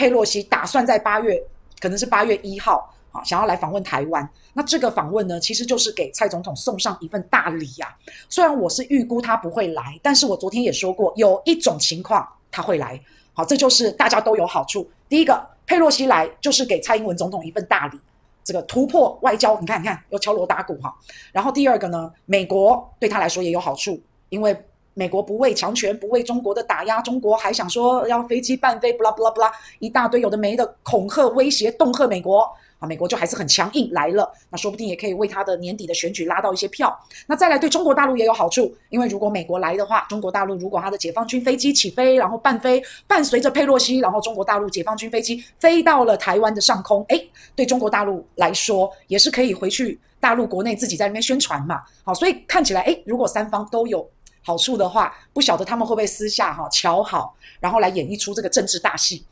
佩洛西打算在八月，可能是八月一号啊，想要来访问台湾。那这个访问呢，其实就是给蔡总统送上一份大礼呀。虽然我是预估他不会来，但是我昨天也说过，有一种情况他会来。好，这就是大家都有好处。第一个，佩洛西来就是给蔡英文总统一份大礼。这个突破外交，你看，你看，又敲锣打鼓哈。然后第二个呢，美国对他来说也有好处，因为美国不畏强权，不畏中国的打压，中国还想说要飞机半飞，不啦不啦不啦，一大堆有的没的恐吓、威胁、恫吓美国。啊，美国就还是很强硬来了，那说不定也可以为他的年底的选举拉到一些票。那再来对中国大陆也有好处，因为如果美国来的话，中国大陆如果他的解放军飞机起飞，然后伴飞伴随着佩洛西，然后中国大陆解放军飞机飞到了台湾的上空，诶，对中国大陆来说也是可以回去大陆国内自己在那边宣传嘛。好，所以看起来，诶，如果三方都有好处的话，不晓得他们会不会私下哈瞧好，然后来演一出这个政治大戏，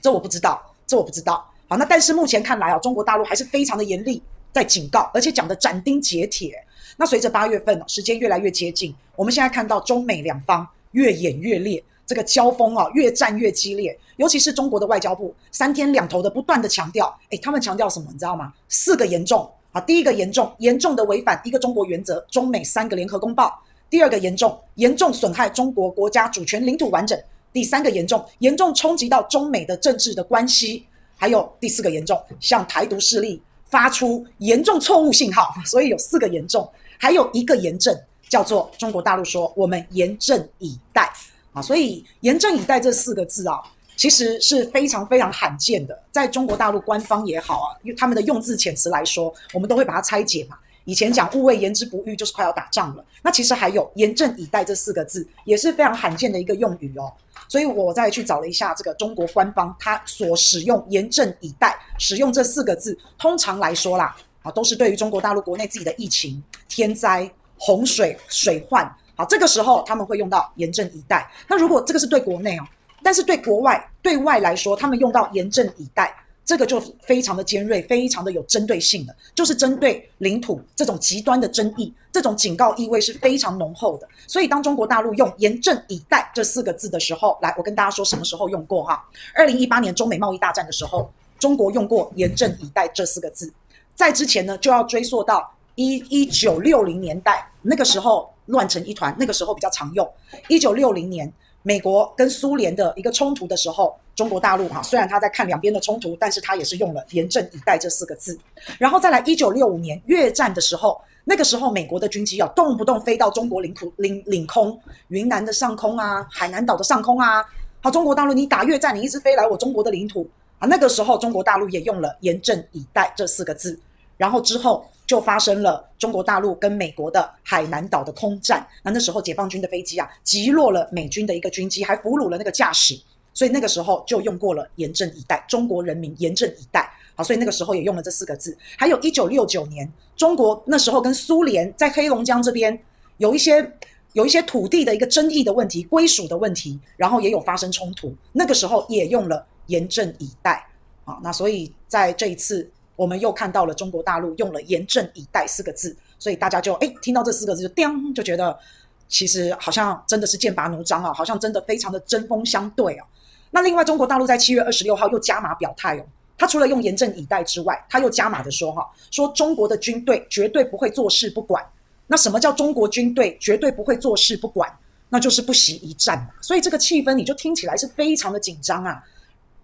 这我不知道，这我不知道。好，那但是目前看来啊，中国大陆还是非常的严厉，在警告，而且讲的斩钉截铁。那随着八月份时间越来越接近，我们现在看到中美两方越演越烈，这个交锋啊越战越激烈。尤其是中国的外交部三天两头的不断的强调，诶，他们强调什么？你知道吗？四个严重啊，第一个严重，严重的违反一个中国原则，中美三个联合公报；第二个严重，严重损害中国国家主权领土完整；第三个严重，严重冲击到中美的政治的关系。还有第四个严重，向台独势力发出严重错误信号，所以有四个严重，还有一个严正，叫做中国大陆说我们严阵以待啊，所以严阵以待这四个字啊，其实是非常非常罕见的，在中国大陆官方也好啊，因为他们的用字遣词来说，我们都会把它拆解嘛。以前讲勿谓言之不预，就是快要打仗了。那其实还有严阵以待这四个字，也是非常罕见的一个用语哦。所以我再去找了一下这个中国官方，他所使用“严阵以待”使用这四个字，通常来说啦，啊，都是对于中国大陆国内自己的疫情、天灾、洪水、水患，好，这个时候他们会用到“严阵以待”。那如果这个是对国内哦，但是对国外、对外来说，他们用到“严阵以待”。这个就非常的尖锐，非常的有针对性的，就是针对领土这种极端的争议，这种警告意味是非常浓厚的。所以当中国大陆用“严阵以待”这四个字的时候，来，我跟大家说什么时候用过哈？二零一八年中美贸易大战的时候，中国用过“严阵以待”这四个字。在之前呢，就要追溯到一一九六零年代，那个时候乱成一团，那个时候比较常用。一九六零年，美国跟苏联的一个冲突的时候。中国大陆哈，虽然他在看两边的冲突，但是他也是用了“严阵以待”这四个字。然后再来，一九六五年越战的时候，那个时候美国的军机要动不动飞到中国领土领领空，云南的上空啊，海南岛的上空啊。好，中国大陆你打越战，你一直飞来我中国的领土啊。那个时候中国大陆也用了“严阵以待”这四个字。然后之后就发生了中国大陆跟美国的海南岛的空战。那那时候解放军的飞机啊，击落了美军的一个军机，还俘虏了那个驾驶。所以那个时候就用过了“严阵以待”，中国人民严阵以待。好，所以那个时候也用了这四个字。还有一九六九年，中国那时候跟苏联在黑龙江这边有一些有一些土地的一个争议的问题、归属的问题，然后也有发生冲突。那个时候也用了“严阵以待”。好，那所以在这一次，我们又看到了中国大陆用了“严阵以待”四个字，所以大家就哎听到这四个字就叮，就觉得其实好像真的是剑拔弩张啊，好像真的非常的针锋相对啊。那另外，中国大陆在七月二十六号又加码表态哦，他除了用严阵以待之外，他又加码的说哈，说中国的军队绝对不会坐视不管。那什么叫中国军队绝对不会坐视不管？那就是不惜一战嘛。所以这个气氛你就听起来是非常的紧张啊，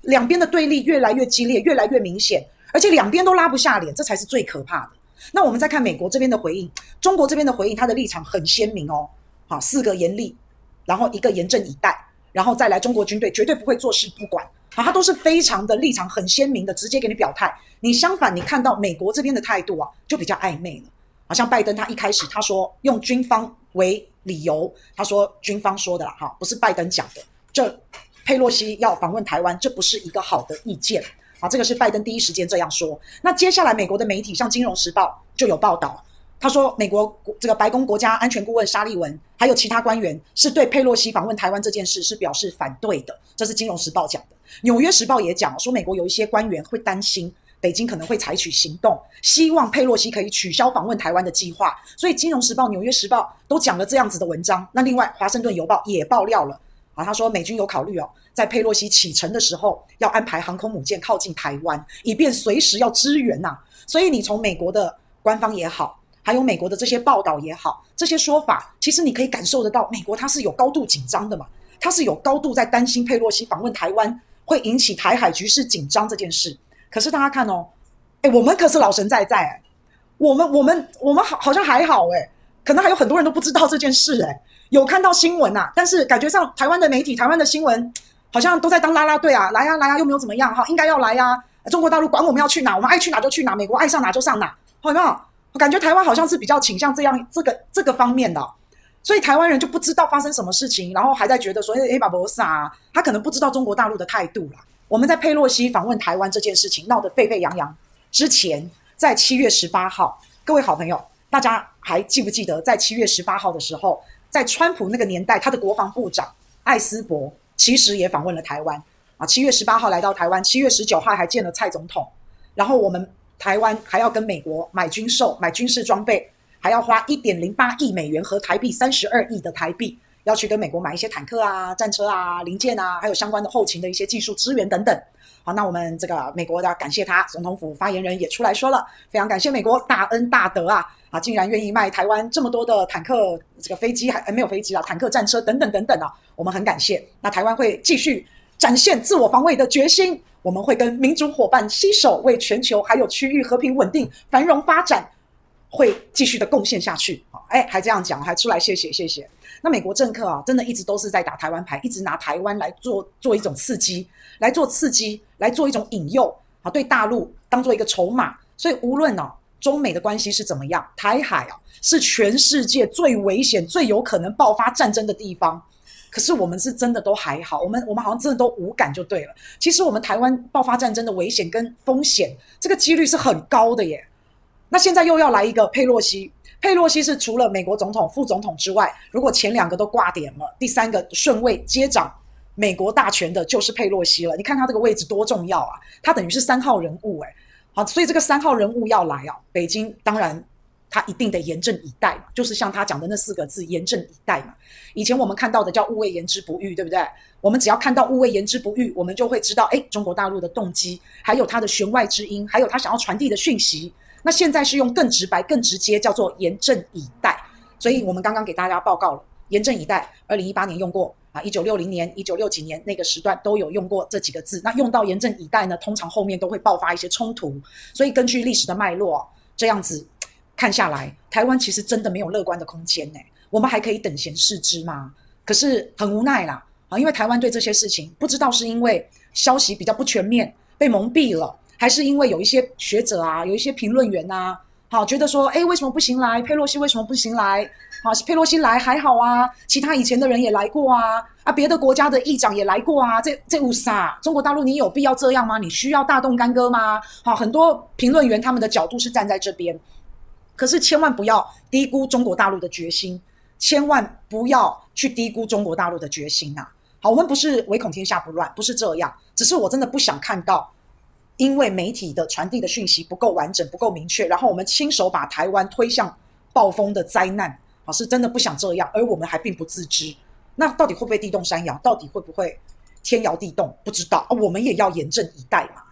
两边的对立越来越激烈，越来越明显，而且两边都拉不下脸，这才是最可怕的。那我们再看美国这边的回应，中国这边的回应，他的立场很鲜明哦，好，四个严厉，然后一个严阵以待。然后再来，中国军队绝对不会坐视不管啊！他都是非常的立场很鲜明的，直接给你表态。你相反，你看到美国这边的态度啊，就比较暧昧了。好像拜登他一开始他说用军方为理由，他说军方说的啦，哈，不是拜登讲的。这佩洛西要访问台湾，这不是一个好的意见啊！这个是拜登第一时间这样说。那接下来，美国的媒体像《金融时报》就有报道。他说，美国这个白宫国家安全顾问沙利文还有其他官员是对佩洛西访问台湾这件事是表示反对的，这是《金融时报》讲的。《纽约时报》也讲说，美国有一些官员会担心北京可能会采取行动，希望佩洛西可以取消访问台湾的计划。所以，《金融时报》《纽约时报》都讲了这样子的文章。那另外，《华盛顿邮报》也爆料了，啊，他说美军有考虑哦，在佩洛西启程的时候要安排航空母舰靠近台湾，以便随时要支援呐、啊。所以你从美国的官方也好，还有美国的这些报道也好，这些说法，其实你可以感受得到，美国它是有高度紧张的嘛，它是有高度在担心佩洛西访问台湾会引起台海局势紧张这件事。可是大家看哦，哎，我们可是老神在在哎，我们我们我们好好像还好哎，可能还有很多人都不知道这件事哎。有看到新闻呐，但是感觉上台湾的媒体、台湾的新闻好像都在当啦啦队啊，来呀来呀，又没有怎么样哈，应该要来呀。中国大陆管我们要去哪，我们爱去哪就去哪，美国爱上哪就上哪，好有没有？我感觉台湾好像是比较倾向这样这个这个方面的，所以台湾人就不知道发生什么事情，然后还在觉得说，哎，巴博萨他可能不知道中国大陆的态度啦。我们在佩洛西访问台湾这件事情闹得沸沸扬扬之前，在七月十八号，各位好朋友，大家还记不记得在七月十八号的时候？在川普那个年代，他的国防部长艾斯伯其实也访问了台湾啊。七月十八号来到台湾，七月十九号还见了蔡总统。然后我们台湾还要跟美国买军售、买军事装备，还要花一点零八亿美元和台币三十二亿的台币，要去跟美国买一些坦克啊、战车啊、零件啊，还有相关的后勤的一些技术支援等等。好，那我们这个美国的感谢他，总统府发言人也出来说了，非常感谢美国大恩大德啊，啊，竟然愿意卖台湾这么多的坦克、这个飞机还没有飞机啊，坦克、战车等等等等啊，我们很感谢。那台湾会继续展现自我防卫的决心，我们会跟民主伙伴携手，为全球还有区域和平稳定、繁荣发展，会继续的贡献下去。哎，还这样讲，还出来谢谢谢谢。那美国政客啊，真的一直都是在打台湾牌，一直拿台湾来做做一种刺激，来做刺激，来做一种引诱啊，对大陆当做一个筹码。所以无论啊，中美的关系是怎么样，台海啊是全世界最危险、最有可能爆发战争的地方。可是我们是真的都还好，我们我们好像真的都无感就对了。其实我们台湾爆发战争的危险跟风险，这个几率是很高的耶。那现在又要来一个佩洛西。佩洛西是除了美国总统、副总统之外，如果前两个都挂点了，第三个顺位接掌美国大权的就是佩洛西了。你看他这个位置多重要啊！他等于是三号人物，诶。好，所以这个三号人物要来啊，北京当然他一定得严阵以待嘛，就是像他讲的那四个字“严阵以待”嘛。以前我们看到的叫“勿谓言之不预”，对不对？我们只要看到“勿谓言之不预”，我们就会知道，诶，中国大陆的动机，还有他的弦外之音，还有他想要传递的讯息。那现在是用更直白、更直接，叫做严阵以待。所以我们刚刚给大家报告了，严阵以待。二零一八年用过啊，一九六零年、一九六几年那个时段都有用过这几个字。那用到严阵以待呢，通常后面都会爆发一些冲突。所以根据历史的脉络，这样子看下来，台湾其实真的没有乐观的空间呢。我们还可以等闲视之吗？可是很无奈啦啊，因为台湾对这些事情不知道是因为消息比较不全面，被蒙蔽了。还是因为有一些学者啊，有一些评论员呐，好觉得说，哎，为什么不行来？佩洛西为什么不行来？啊，佩洛西来还好啊，其他以前的人也来过啊，啊，别的国家的议长也来过啊，这这无啥？中国大陆你有必要这样吗？你需要大动干戈吗？好，很多评论员他们的角度是站在这边，可是千万不要低估中国大陆的决心，千万不要去低估中国大陆的决心呐。好，我们不是唯恐天下不乱，不是这样，只是我真的不想看到。因为媒体的传递的讯息不够完整、不够明确，然后我们亲手把台湾推向暴风的灾难，啊，是真的不想这样，而我们还并不自知。那到底会不会地动山摇？到底会不会天摇地动？不知道啊，我们也要严阵以待嘛。